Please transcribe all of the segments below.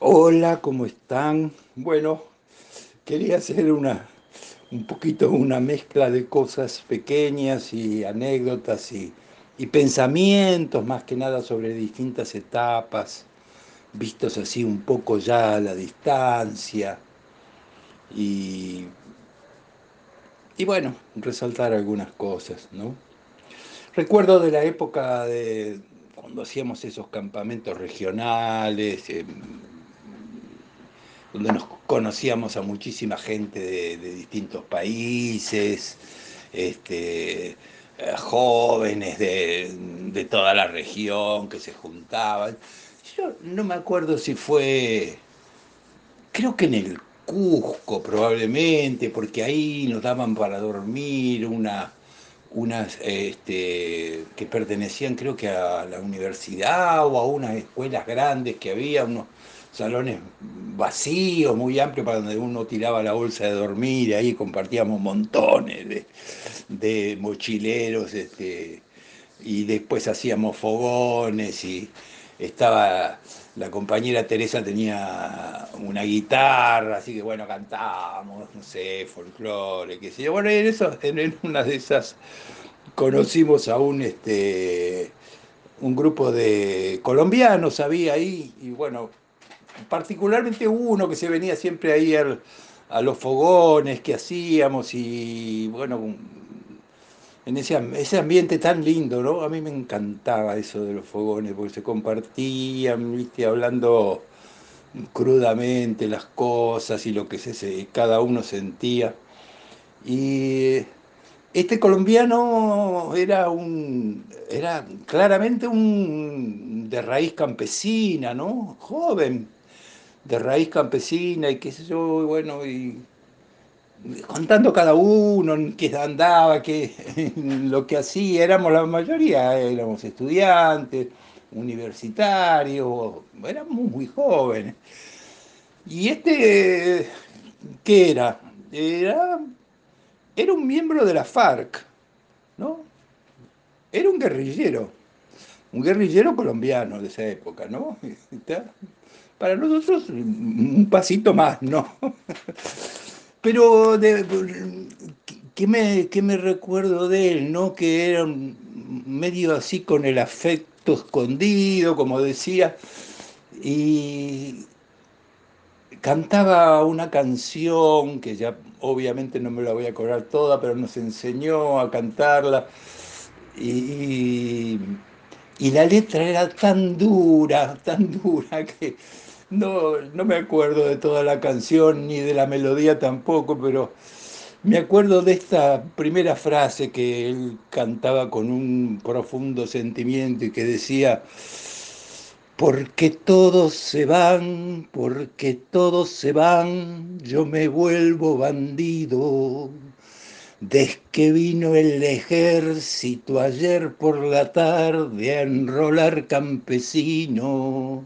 Hola, ¿cómo están? Bueno, quería hacer una, un poquito una mezcla de cosas pequeñas y anécdotas y, y pensamientos, más que nada sobre distintas etapas, vistos así un poco ya a la distancia y, y bueno, resaltar algunas cosas, ¿no? Recuerdo de la época de cuando hacíamos esos campamentos regionales, donde nos conocíamos a muchísima gente de, distintos países, este, eh, jóvenes de, de, toda la región que se juntaban. Yo no me acuerdo si fue, creo que en el Cusco probablemente, porque ahí nos daban para dormir una, unas este, que pertenecían creo que a la universidad o a unas escuelas grandes que había, unos salones vacíos, muy amplios, para donde uno tiraba la bolsa de dormir, y ahí compartíamos montones de, mochileros, este, y después hacíamos fogones, y estaba, la compañera Teresa tenía una guitarra, así que bueno, cantábamos, no sé, folclore, qué sé yo. Bueno, en, eso, en una de esas conocimos a un, este, un grupo de colombianos, había ahí, y bueno, particularmente uno que se venía siempre ahí al, a los fogones que hacíamos y bueno, en ese, ese, ambiente tan lindo, ¿no? A mí me encantaba eso de los fogones, porque se compartían, viste, hablando crudamente las cosas y lo que se, cada uno sentía. Y este colombiano era un era claramente un de raíz campesina, ¿no? Joven, de raíz campesina y qué sé yo, y bueno, y contando cada uno qué andaba, qué, lo que hacía, éramos la mayoría, éramos estudiantes, universitarios, éramos muy jóvenes. Y este, ¿qué era? Era, era un miembro de la FARC, ¿no? Era un guerrillero, un guerrillero colombiano de esa época, ¿no? Para nosotros un pasito más, ¿no? Pero, ¿qué, me, ¿qué me recuerdo de él, no? Que era medio así con el afecto escondido, como decía, y cantaba una canción que ya obviamente no me la voy a cobrar toda, pero nos enseñó a cantarla. Y, y, la letra era tan dura, tan dura que no, no me acuerdo de toda la canción ni de la melodía tampoco, pero me acuerdo de esta primera frase que él cantaba con un profundo sentimiento y que decía, porque todos se van, porque todos se van, yo me vuelvo bandido. Desde que vino el ejército ayer por la tarde a enrolar campesino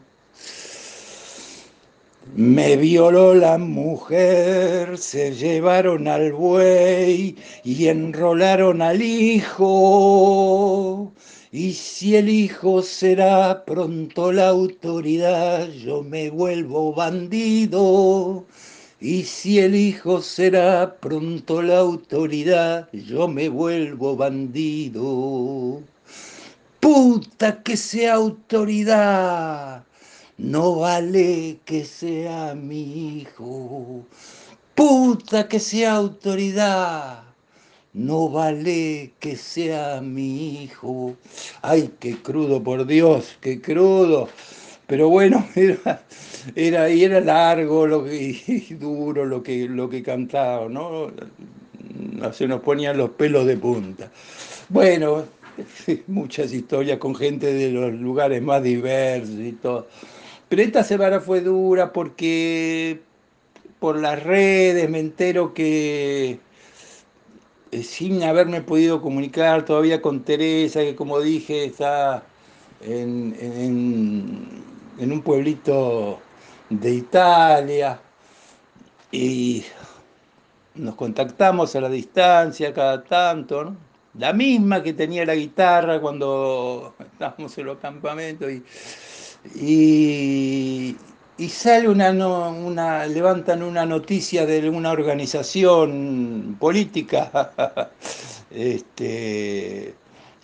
me violó la mujer, se llevaron al buey y enrolaron al hijo. Y si el hijo será pronto la autoridad, yo me vuelvo bandido. Y si el hijo será pronto la autoridad, yo me vuelvo bandido. Puta que sea autoridad no vale que sea mi hijo, puta que sea autoridad. No vale que sea mi hijo. Ay, qué crudo, por Dios, qué crudo. Pero bueno, era, era, largo lo que, y duro lo que, lo que cantaba, ¿no? Se nos ponían los pelos de punta. Bueno, muchas historias con gente de los lugares más diversos y todo. Pero esta semana fue dura porque por las redes me entero que eh, sin haberme podido comunicar todavía con Teresa, que como dije está en, un pueblito de Italia, y nos contactamos a la distancia cada tanto, ¿no? La misma que tenía la guitarra cuando estábamos en los campamentos y y, sale una, una, levantan una noticia de una organización política este,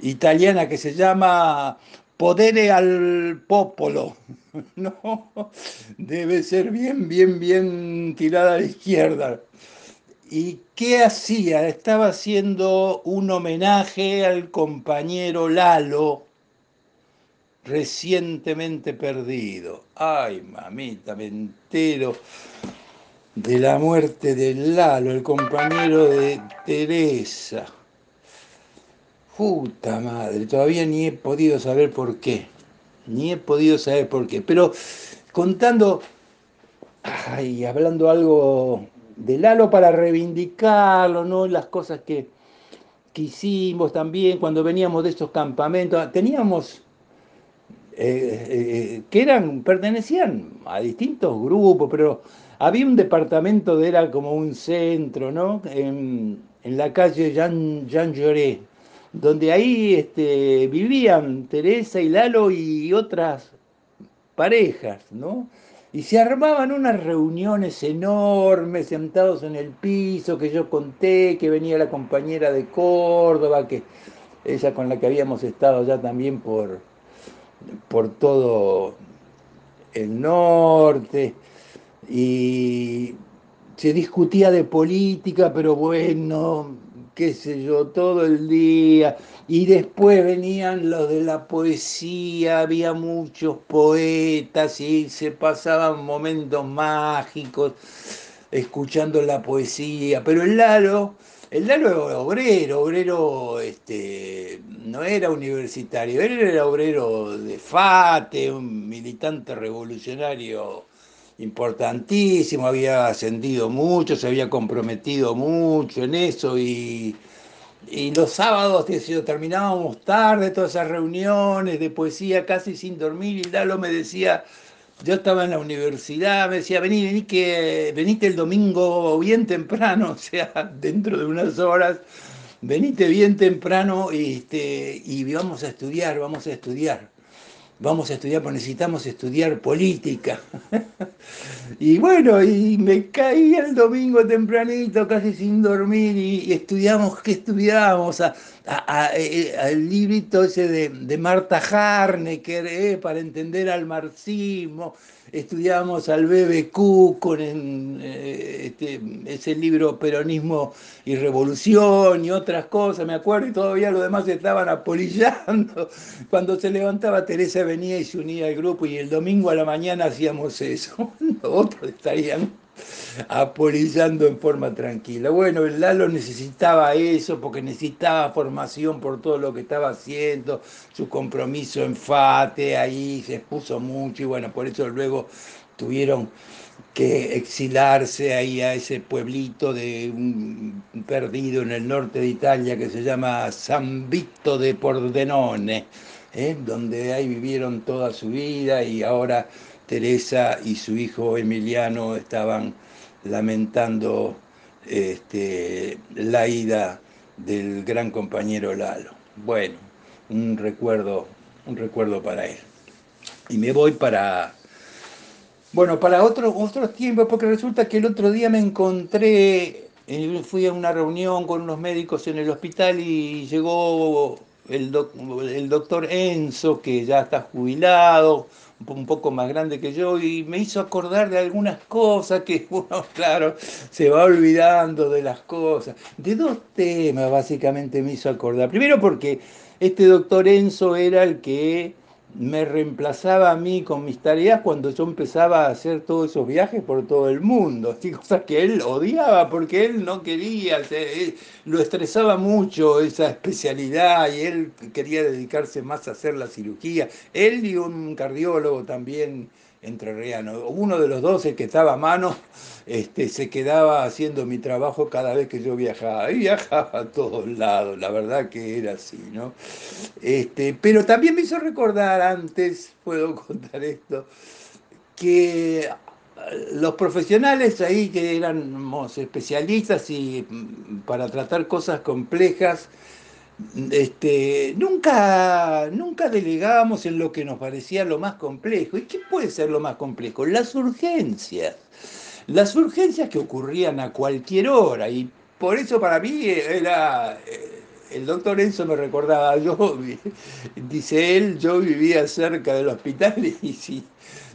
italiana que se llama Podere al Popolo. No, debe ser bien, bien, bien tirada a la izquierda. ¿Y qué hacía? Estaba haciendo un homenaje al compañero Lalo, recientemente perdido. Ay, mamita, me entero de la muerte de Lalo, el compañero de Teresa. Puta madre, todavía ni he podido saber por qué. Ni he podido saber por qué. Pero contando, ay, hablando algo de Lalo para reivindicarlo, ¿no? Las cosas que, que hicimos también cuando veníamos de esos campamentos. Teníamos eh, eh, que eran, pertenecían a distintos grupos, pero había un departamento de era como un centro, ¿no? En, la calle Jean, Jean donde ahí este, vivían Teresa y Lalo y otras parejas, ¿no? Y se armaban unas reuniones enormes, sentados en el piso, que yo conté, que venía la compañera de Córdoba, que ella con la que habíamos estado ya también por, por todo el norte. Y se discutía de política, pero bueno, qué sé yo, todo el día. Y después venían los de la poesía, había muchos poetas y se pasaban momentos mágicos escuchando la poesía. Pero el Lalo el Lalo era obrero, obrero este, no era universitario, él era obrero de FATE, un militante revolucionario importantísimo, había ascendido mucho, se había comprometido mucho en eso y, los sábados terminábamos tarde todas esas reuniones de poesía casi sin dormir y Lalo me decía, yo estaba en la universidad, me decía, vení, vení que venite el domingo bien temprano, o sea, dentro de unas horas, venite bien temprano este, y vamos a estudiar, vamos a estudiar vamos a estudiar, pues necesitamos estudiar política. y bueno, y me caí el domingo tempranito, casi sin dormir, y, estudiamos, ¿qué estudiamos? A, eh, al librito ese de, Marta Harnecker, eh, para entender al marxismo estudiamos al BBQ con eh, este, ese libro Peronismo y Revolución y otras cosas, me acuerdo, y todavía los demás estaban apolillando. Cuando se levantaba Teresa venía y se unía al grupo y el domingo a la mañana hacíamos eso. Otros estarían apolillando en forma tranquila. Bueno, el Lalo necesitaba eso porque necesitaba formación por todo lo que estaba haciendo, su compromiso en FATE, ahí se expuso mucho y bueno, por eso luego tuvieron que exilarse ahí a ese pueblito de un perdido en el norte de Italia que se llama San Vito de Pordenone, ¿eh? donde ahí vivieron toda su vida y ahora Teresa y su hijo Emiliano estaban lamentando este, la ida del gran compañero Lalo. Bueno, un recuerdo, un recuerdo para él. Y me voy para, bueno, para otros otros tiempos, porque resulta que el otro día me encontré, eh, fui a una reunión con unos médicos en el hospital y llegó el doctor Enzo, que ya está jubilado, un poco más grande que yo y me hizo acordar de algunas cosas que uno, claro, se va olvidando de las cosas. De dos temas básicamente me hizo acordar. Primero porque este doctor Enzo era el que me reemplazaba a mí con mis tareas cuando yo empezaba a hacer todos esos viajes por todo el mundo, así, cosas que él odiaba porque él no quería, lo estresaba mucho esa especialidad y él quería dedicarse más a hacer la cirugía. Él y un cardiólogo también entrerriano, uno de los dos, el que estaba a mano, este, se quedaba haciendo mi trabajo cada vez que yo viajaba. Y viajaba a todos lados, la verdad que era así, ¿no? Este, pero también me hizo recordar antes, puedo contar esto, que eh, los profesionales ahí que éramos especialistas y mm, para tratar cosas complejas, este, nunca, nunca delegábamos en lo que nos parecía lo más complejo. ¿Y qué puede ser lo más complejo? Las urgencias. Las urgencias que ocurrían a cualquier hora. Y por eso para mí era... Eh, el doctor Enzo me recordaba, yo, dice él, yo vivía cerca del hospital y,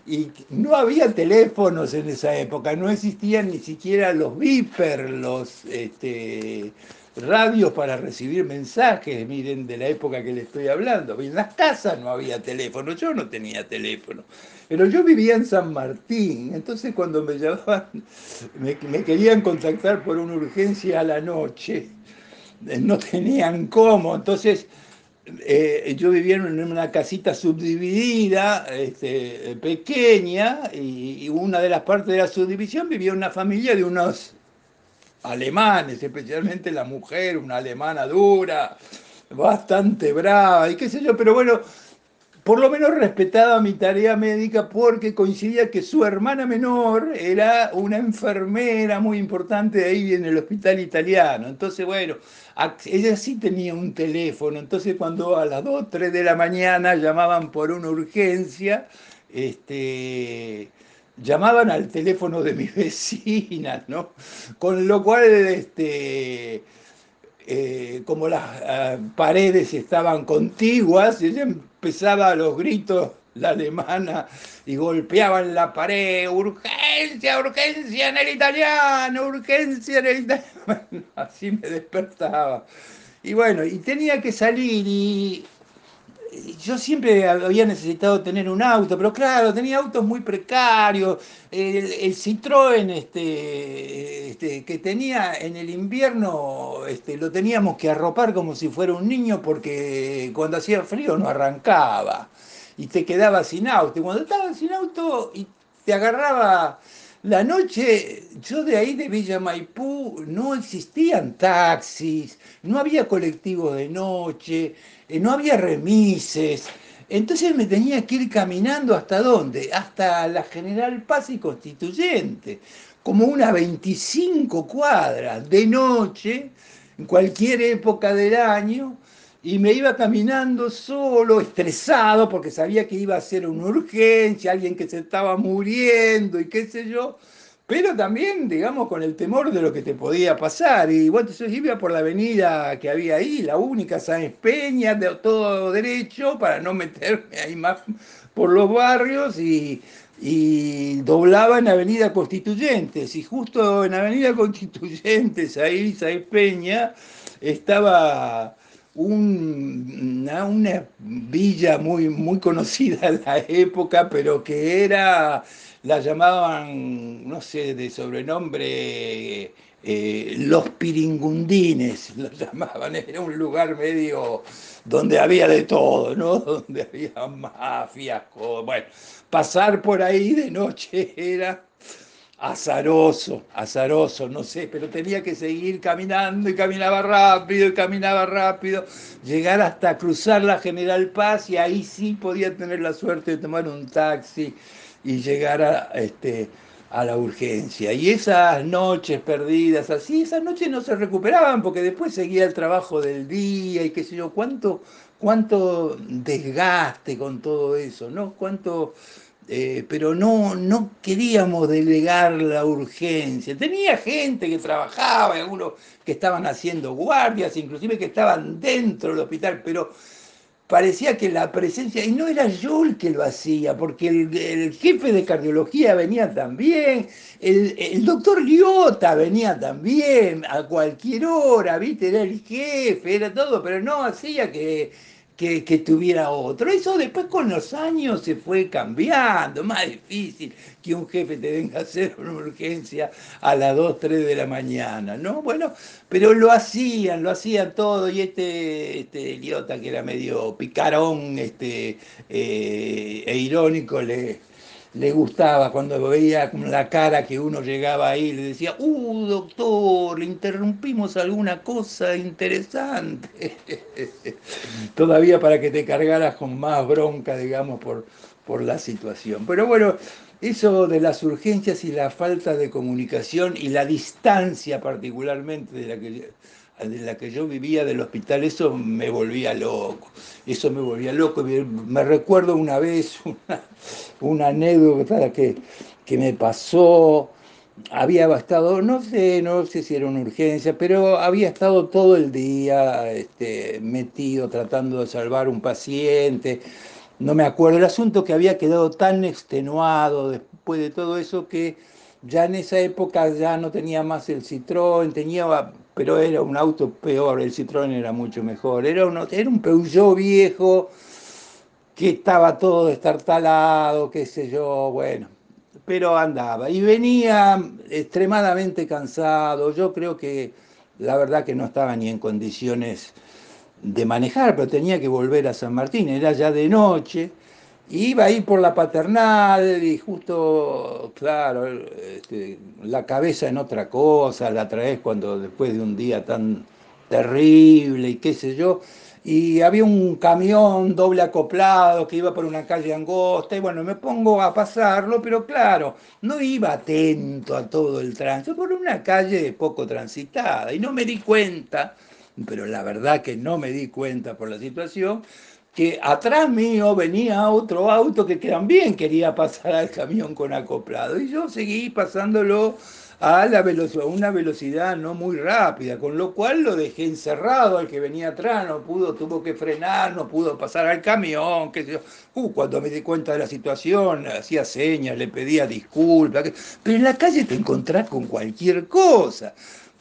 y no había teléfonos en esa época, no existían ni siquiera los viper, los... Este, radios para recibir mensajes, miren, de la época que le estoy hablando. En las casas no había teléfono, yo no tenía teléfono. Pero yo vivía en San Martín, entonces cuando me llamaban, me, querían contactar por una urgencia a la noche, eh, no tenían cómo, entonces eh, yo vivía en una casita subdividida, este, pequeña, y, y, una de las partes de la subdivisión vivía una familia de unos alemanes, especialmente la mujer, una alemana dura, bastante brava y qué sé yo, pero bueno, por lo menos respetaba mi tarea médica porque coincidía que su hermana menor era una enfermera muy importante ahí en el hospital italiano. Entonces, bueno, ella sí tenía un teléfono, entonces cuando a las 2, 3 de la mañana llamaban por una urgencia, este, llamaban al teléfono de mi vecina, ¿no? Con lo cual, este, eh, como las ah, paredes estaban contiguas, ella empezaba los gritos, la alemana, y golpeaban la pared, urgencia, urgencia en el italiano, urgencia en el italiano. así me despertaba. Y bueno, y tenía que salir y yo siempre había necesitado tener un auto, pero claro, tenía autos muy precarios. El, Citroën este, este, que tenía en el invierno este, lo teníamos que arropar como si fuera un niño porque cuando hacía frío no arrancaba y te quedabas sin auto. Y cuando estabas sin auto y te agarraba la noche, yo de ahí de Villa Maipú no existían taxis, no había colectivo de noche eh, no había remises. Entonces me tenía que ir caminando hasta dónde? Hasta la General Paz y Constituyente, como una 25 cuadras de noche, en cualquier época del año, y me iba caminando solo, estresado, porque sabía que iba a ser una urgencia, alguien que se estaba muriendo y qué sé yo pero también, digamos, con el temor de lo que te podía pasar. Y bueno, entonces iba por la avenida que había ahí, la única, San Peña, de todo derecho, para no meterme ahí más por los barrios y, y doblaba en Avenida Constituyentes. Y justo en Avenida Constituyentes, ahí, Sáenz Peña, estaba una, villa muy, muy conocida en la época, pero que era la llamaban, no sé, de sobrenombre, eh, los piringundines, lo llamaban, era un lugar medio donde había de todo, ¿no? Donde había mafias, bueno, pasar por ahí de noche era azaroso, azaroso, no sé, pero tenía que seguir caminando y caminaba rápido y caminaba rápido, llegar hasta cruzar la General Paz y ahí sí podía tener la suerte de tomar un taxi y llegar a, este, a la urgencia. Y esas noches perdidas así, esas noches no se recuperaban porque después seguía el trabajo del día y qué sé yo, cuánto, cuánto desgaste con todo eso, ¿no? Cuánto... Eh, pero no, no queríamos delegar la urgencia. Tenía gente que trabajaba, algunos que estaban haciendo guardias, inclusive que estaban dentro del hospital, pero parecía que la presencia, y no era yo el que lo hacía, porque el, jefe de cardiología venía también, el, doctor Liota venía también a cualquier hora, ¿viste? Era el jefe, era todo, pero no hacía que tuviera otro. Eso después con los años se fue cambiando, más difícil que un jefe te venga a hacer una urgencia a las 2, 3 de la mañana, ¿no? Bueno, pero lo hacían, lo hacían todo, y este, este idiota que era medio picarón este, eh, e irónico le le gustaba cuando veía con la cara que uno llegaba ahí, le decía, uh, doctor, interrumpimos alguna cosa interesante. Todavía para que te cargaras con más bronca, digamos, por, por la situación. Pero bueno, eso de las urgencias y la falta de comunicación y la distancia particularmente de la que en la que yo vivía del hospital, eso me volvía loco, eso me volvía loco. Me recuerdo una vez una, anécdota que, que me pasó, había estado, no sé, no sé si era una urgencia, pero había estado todo el día este, metido tratando de salvar un paciente, no me acuerdo, el asunto que había quedado tan extenuado después de todo eso que ya en esa época ya no tenía más el Citroën, tenía, pero era un auto peor, el Citroën era mucho mejor, era un, era un Peugeot viejo que estaba todo destartalado, qué sé yo, bueno, pero andaba. Y venía extremadamente cansado, yo creo que la verdad que no estaba ni en condiciones de manejar, pero tenía que volver a San Martín, era ya de noche, iba a ir por la paternal y justo, claro, este, la cabeza en otra cosa, la traes cuando después de un día tan terrible y qué sé yo, y había un camión doble acoplado que iba por una calle angosta y bueno, me pongo a pasarlo, pero claro, no iba atento a todo el tránsito, por una calle poco transitada. Y no me di cuenta pero la verdad que no me di cuenta por la situación, que atrás mío venía otro auto que también quería pasar al camión con acoplado. Y yo seguí pasándolo a la velocidad, una velocidad no muy rápida, con lo cual lo dejé encerrado al que venía atrás, no pudo, tuvo que frenar, no pudo pasar al camión, qué sé yo. Uh, cuando me di cuenta de la situación, hacía señas, le pedía disculpas, pero en la calle te encontrás con cualquier cosa.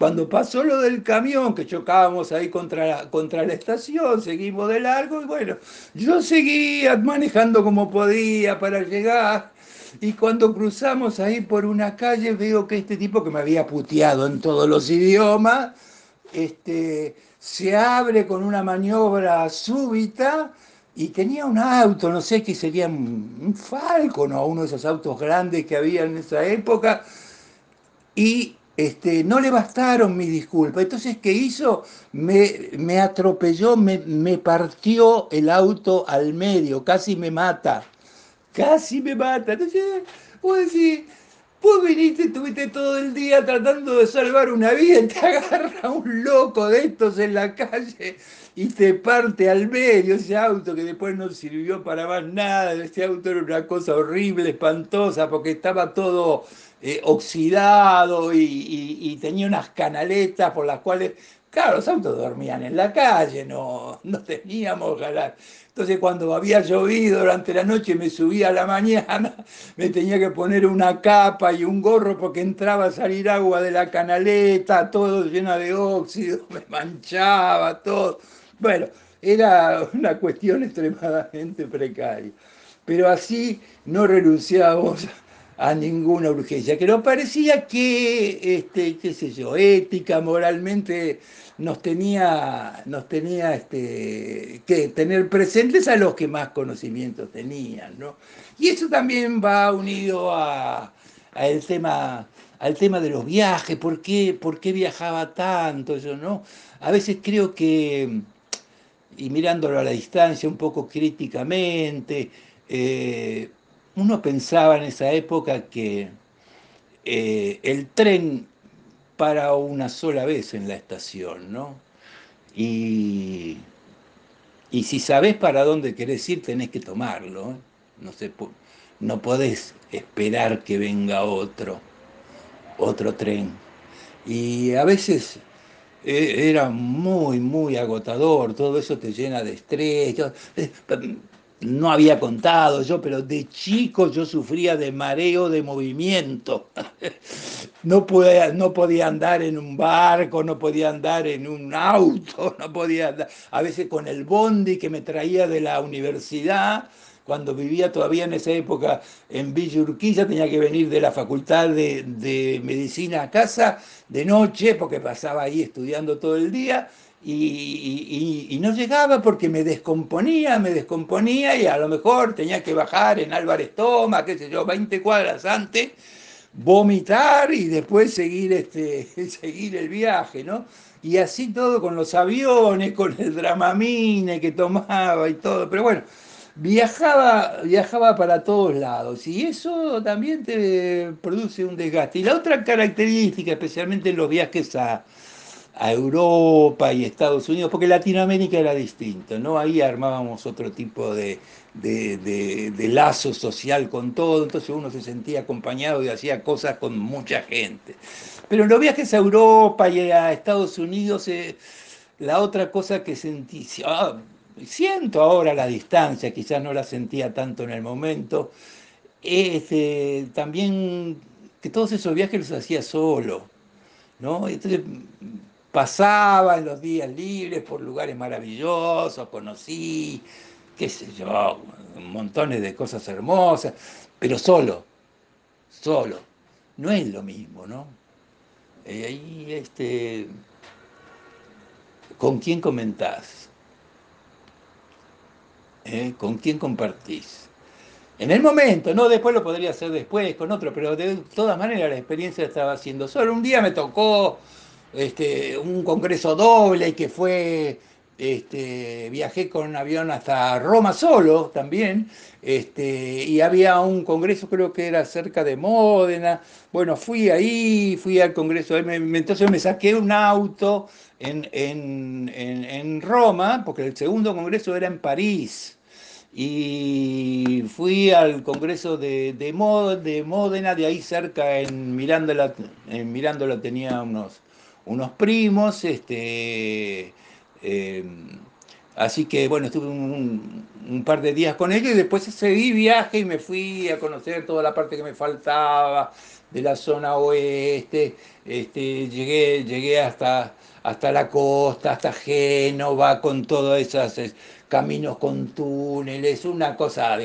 Cuando pasó lo del camión, que chocábamos ahí contra la, contra la estación, seguimos de largo y bueno, yo seguía manejando como podía para llegar. Y cuando cruzamos ahí por una calle, veo que este tipo que me había puteado en todos los idiomas, este, se abre con una maniobra súbita y tenía un auto, no sé qué sería un Falcon o uno de esos autos grandes que había en esa época, y este, no le bastaron mis disculpas. Entonces, ¿qué hizo? Me, me atropelló, me, me, partió el auto al medio, casi me mata. Casi me mata. Entonces, vos decís, vos viniste, estuviste todo el día tratando de salvar una vida y te agarra un loco de estos en la calle y te parte al medio ese auto que después no sirvió para más nada. Ese auto era una cosa horrible, espantosa, porque estaba todo eh, oxidado y, tenía unas canaletas por las cuales, claro, los autos dormían en la calle, no, no teníamos galar. Entonces cuando había llovido durante la noche me subía a la mañana, me tenía que poner una capa y un gorro porque entraba a salir agua de la canaleta, todo lleno de óxido, me manchaba todo. Bueno, era una cuestión extremadamente precaria. Pero así no renunciamos a ninguna urgencia, que nos parecía que, este, qué sé yo, ética, moralmente nos tenía, nos tenía este, que tener presentes a los que más conocimiento tenían, ¿no? Y eso también va unido a, el tema, al tema de los viajes, ¿por qué, por qué viajaba tanto? Yo, ¿no? A veces creo que, y mirándolo a la distancia un poco críticamente, eh, uno pensaba en esa época que eh, el tren para una sola vez en la estación, ¿no? Y, si sabés para dónde querés ir, tenés que tomarlo. ¿eh? No, sé, no podés esperar que venga otro, otro tren. Y a veces eh, era muy, muy agotador, todo eso te llena de estrés no había contado yo, pero de chico yo sufría de mareo de movimiento. No podía, no podía andar en un barco, no podía andar en un auto, no podía andar. A veces con el bondi que me traía de la universidad, cuando vivía todavía en esa época en Villa Urquiza, tenía que venir de la facultad de, de medicina a casa de noche, porque pasaba ahí estudiando todo el día y, no llegaba porque me descomponía, me descomponía y a lo mejor tenía que bajar en Álvarez Toma, qué sé yo, 20 cuadras antes, vomitar y después seguir, este, seguir el viaje, ¿no? Y así todo con los aviones, con el dramamine que tomaba y todo, pero bueno, viajaba, viajaba para todos lados y eso también te produce un desgaste. Y la otra característica, especialmente en los viajes a a Europa y Estados Unidos, porque Latinoamérica era distinto, ¿no? Ahí armábamos otro tipo de, de, lazo social con todo, entonces uno se sentía acompañado y hacía cosas con mucha gente. Pero en los viajes a Europa y a Estados Unidos, eh, la otra cosa que sentí, ah, siento ahora la distancia, quizás no la sentía tanto en el momento, eh, también que todos esos viajes los hacía solo, ¿no? Entonces pasaba en los días libres por lugares maravillosos, conocí, qué sé yo, montones de cosas hermosas, pero solo, solo. No es lo mismo, ¿no? Y ahí, este, ¿con quién comentás? ¿Eh? ¿Con quién compartís? En el momento, no después lo podría hacer después con otro, pero de todas maneras la experiencia estaba haciendo solo. Un día me tocó este, un congreso doble que fue, este, viajé con un avión hasta Roma solo también, este, y había un congreso, creo que era cerca de Módena. Bueno, fui ahí, fui al congreso, entonces me saqué un auto en, en Roma, porque el segundo congreso era en París y fui al congreso de, de, Módena, de ahí cerca en Mirándola, en Mirándola tenía unos, unos primos, este, em, así que bueno, estuve un, par de días con ellos y después seguí viaje y me fui a conocer toda la parte que me faltaba de la zona oeste, este, llegué, llegué hasta, hasta la costa, hasta Génova, con todas esas caminos con túneles, una cosa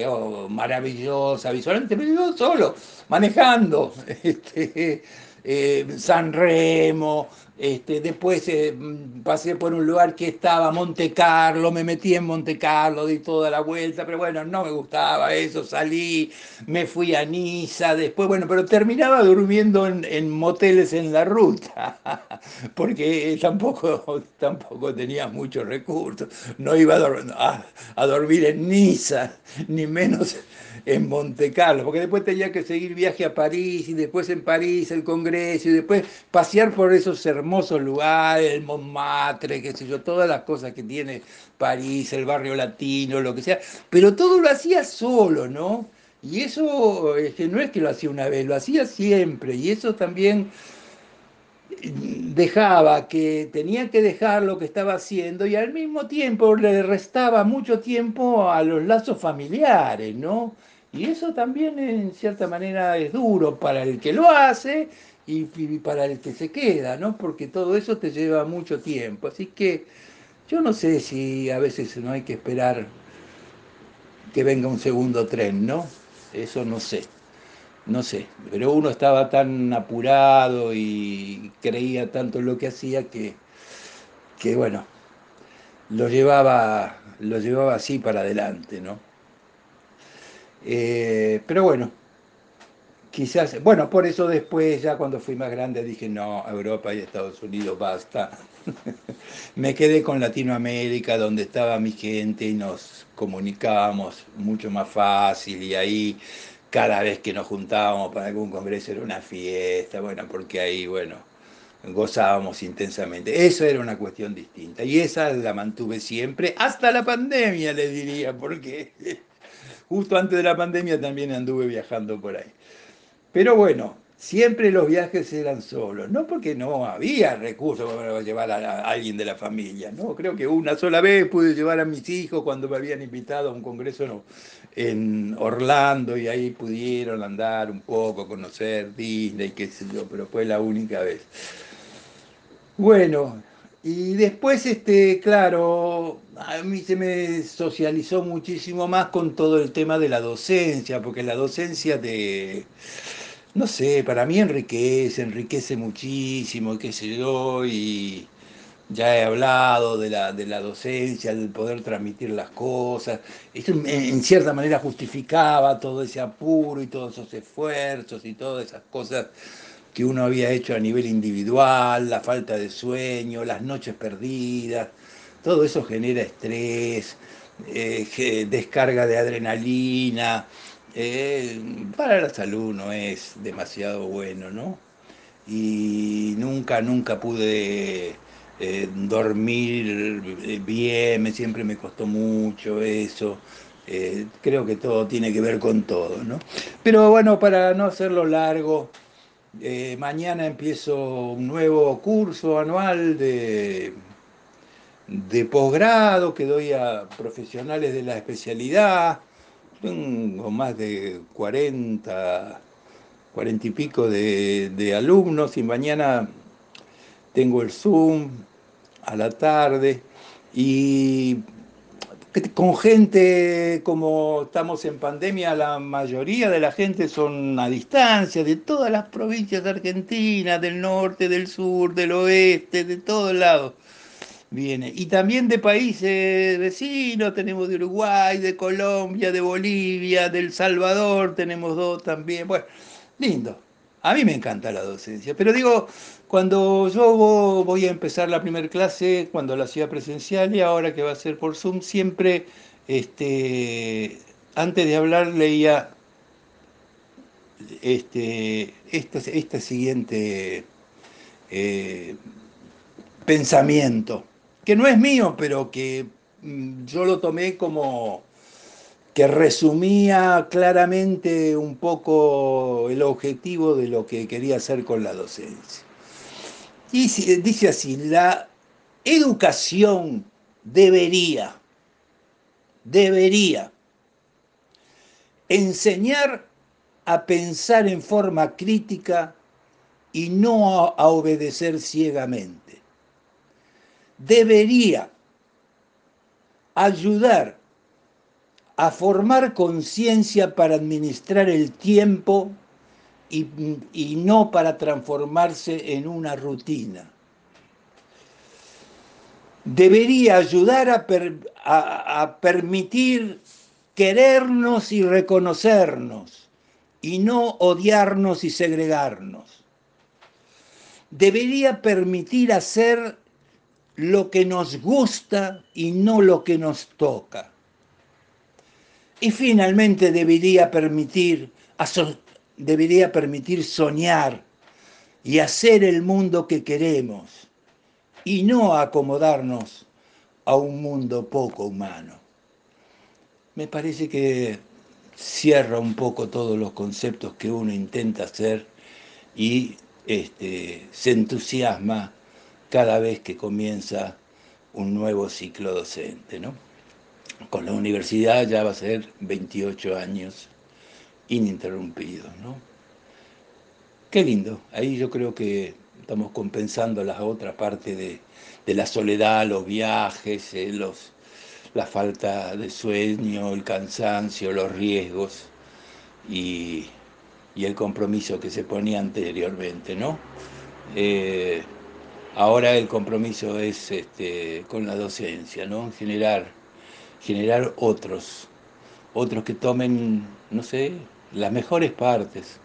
maravillosa visualmente, pero yo solo, manejando, este, eh, San Remo, este, después eh, pasé por un lugar que estaba Monte Carlo, me metí en Monte Carlo, di toda la vuelta, pero bueno, no me gustaba eso, salí, me fui a Niza, después, bueno, pero terminaba durmiendo en, moteles en la ruta, porque tampoco, tampoco tenía muchos recursos, no iba a, a dormir en Niza, ni menos en Monte Carlo, porque después tenía que seguir viaje a París y después en París el Congreso y después pasear por esos hermosos lugares, el Montmartre, qué sé yo, todas las cosas que tiene París, el barrio latino, lo que sea, pero todo lo hacía solo, ¿no? Y eso que no es que lo hacía una vez, lo hacía siempre, y eso también dejaba que tenía que dejar lo que estaba haciendo y al mismo tiempo le restaba mucho tiempo a los lazos familiares, ¿no? Y eso también en cierta manera es duro para el que lo hace y, para el que se queda, ¿no? Porque todo eso te lleva mucho tiempo. Así que yo no sé si a veces no hay que esperar que venga un segundo tren, ¿no? Eso no sé, no sé. Pero uno estaba tan apurado y creía tanto en lo que hacía que, que bueno, lo llevaba, lo llevaba así para adelante, ¿no? Eh, pero bueno, quizás, bueno, por eso después, ya cuando fui más grande, dije, no, Europa y Estados Unidos, basta. Me quedé con Latinoamérica, donde estaba mi gente y nos comunicábamos mucho más fácil y ahí cada vez que nos juntábamos para algún congreso era una fiesta, bueno, porque ahí, bueno, gozábamos intensamente. Eso era una cuestión distinta y esa la mantuve siempre, hasta la pandemia, les diría, porque Justo antes de la pandemia también anduve viajando por ahí. Pero bueno, siempre los viajes eran solos, no porque no había recursos para llevar a, alguien de la familia, ¿no? Creo que una sola vez pude llevar a mis hijos cuando me habían invitado a un congreso en Orlando y ahí pudieron andar un poco, conocer Disney, qué sé yo, pero fue la única vez. Bueno, y después, este, claro, a mí se me socializó muchísimo más con todo el tema de la docencia, porque la docencia de, no sé, para mí enriquece, enriquece muchísimo, qué sé yo, y ya he hablado de la, de la docencia, del poder transmitir las cosas. Esto en cierta manera justificaba todo ese apuro y todos esos esfuerzos y todas esas cosas que uno había hecho a nivel individual, la falta de sueño, las noches perdidas, todo eso genera estrés, eh, descarga de adrenalina, eh, para la salud no es demasiado bueno, ¿no? Y nunca, nunca pude eh, dormir bien, siempre me costó mucho eso. Eh, creo que todo tiene que ver con todo, ¿no? Pero bueno, para no hacerlo largo, eh, mañana empiezo un nuevo curso anual de, de posgrado que doy a profesionales de la especialidad. Tengo más de 40, 40 y pico de, de alumnos y mañana tengo el Zoom a la tarde y con gente, como estamos en pandemia, la mayoría de la gente son a distancia, de todas las provincias de Argentina, del norte, del sur, del oeste, de todos lados. Viene. Y también de países vecinos, tenemos de Uruguay, de Colombia, de Bolivia, del Salvador, tenemos dos también. Bueno, lindo. A mí me encanta la docencia, pero digo, cuando yo voy a empezar la primera clase, cuando la hacía presencial y ahora que va a ser por Zoom, siempre, este, antes de hablar, leía este, este, este siguiente eh, pensamiento, que no es mío, pero que mm, yo lo tomé como que resumía claramente un poco el objetivo de lo que quería hacer con la docencia. Y dice así, la educación debería, debería enseñar a pensar en forma crítica y no a, obedecer ciegamente. Debería ayudar a formar conciencia para administrar el tiempo y, no para transformarse en una rutina. Debería ayudar a, a permitir querernos y reconocernos y no odiarnos y segregarnos. Debería permitir hacer lo que nos gusta y no lo que nos toca. Y finalmente debería permitir debería permitir soñar y hacer el mundo que queremos y no acomodarnos a un mundo poco humano. Me parece que cierra un poco todos los conceptos que uno intenta hacer y este, se entusiasma cada vez que comienza un nuevo ciclo docente. ¿no? Con la universidad ya va a ser 28 años ininterrumpidos. ¿no? Qué lindo, ahí yo creo que estamos compensando la otra parte de, la soledad, los viajes, eh, los, la falta de sueño, el cansancio, los riesgos y, el compromiso que se ponía anteriormente, ¿no? Eh, ahora el compromiso es este, con la docencia, ¿no? Generar, generar otros, otros que tomen, no sé, las mejores partes.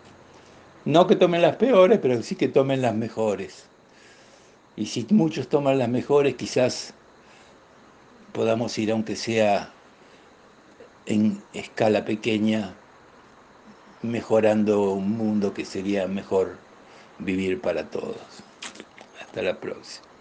No que tomen las peores, pero sí que tomen las mejores. Y si muchos toman las mejores, quizás podamos ir, aunque sea en escala pequeña, mejorando un mundo que sería mejor vivir para todos. Hasta la próxima.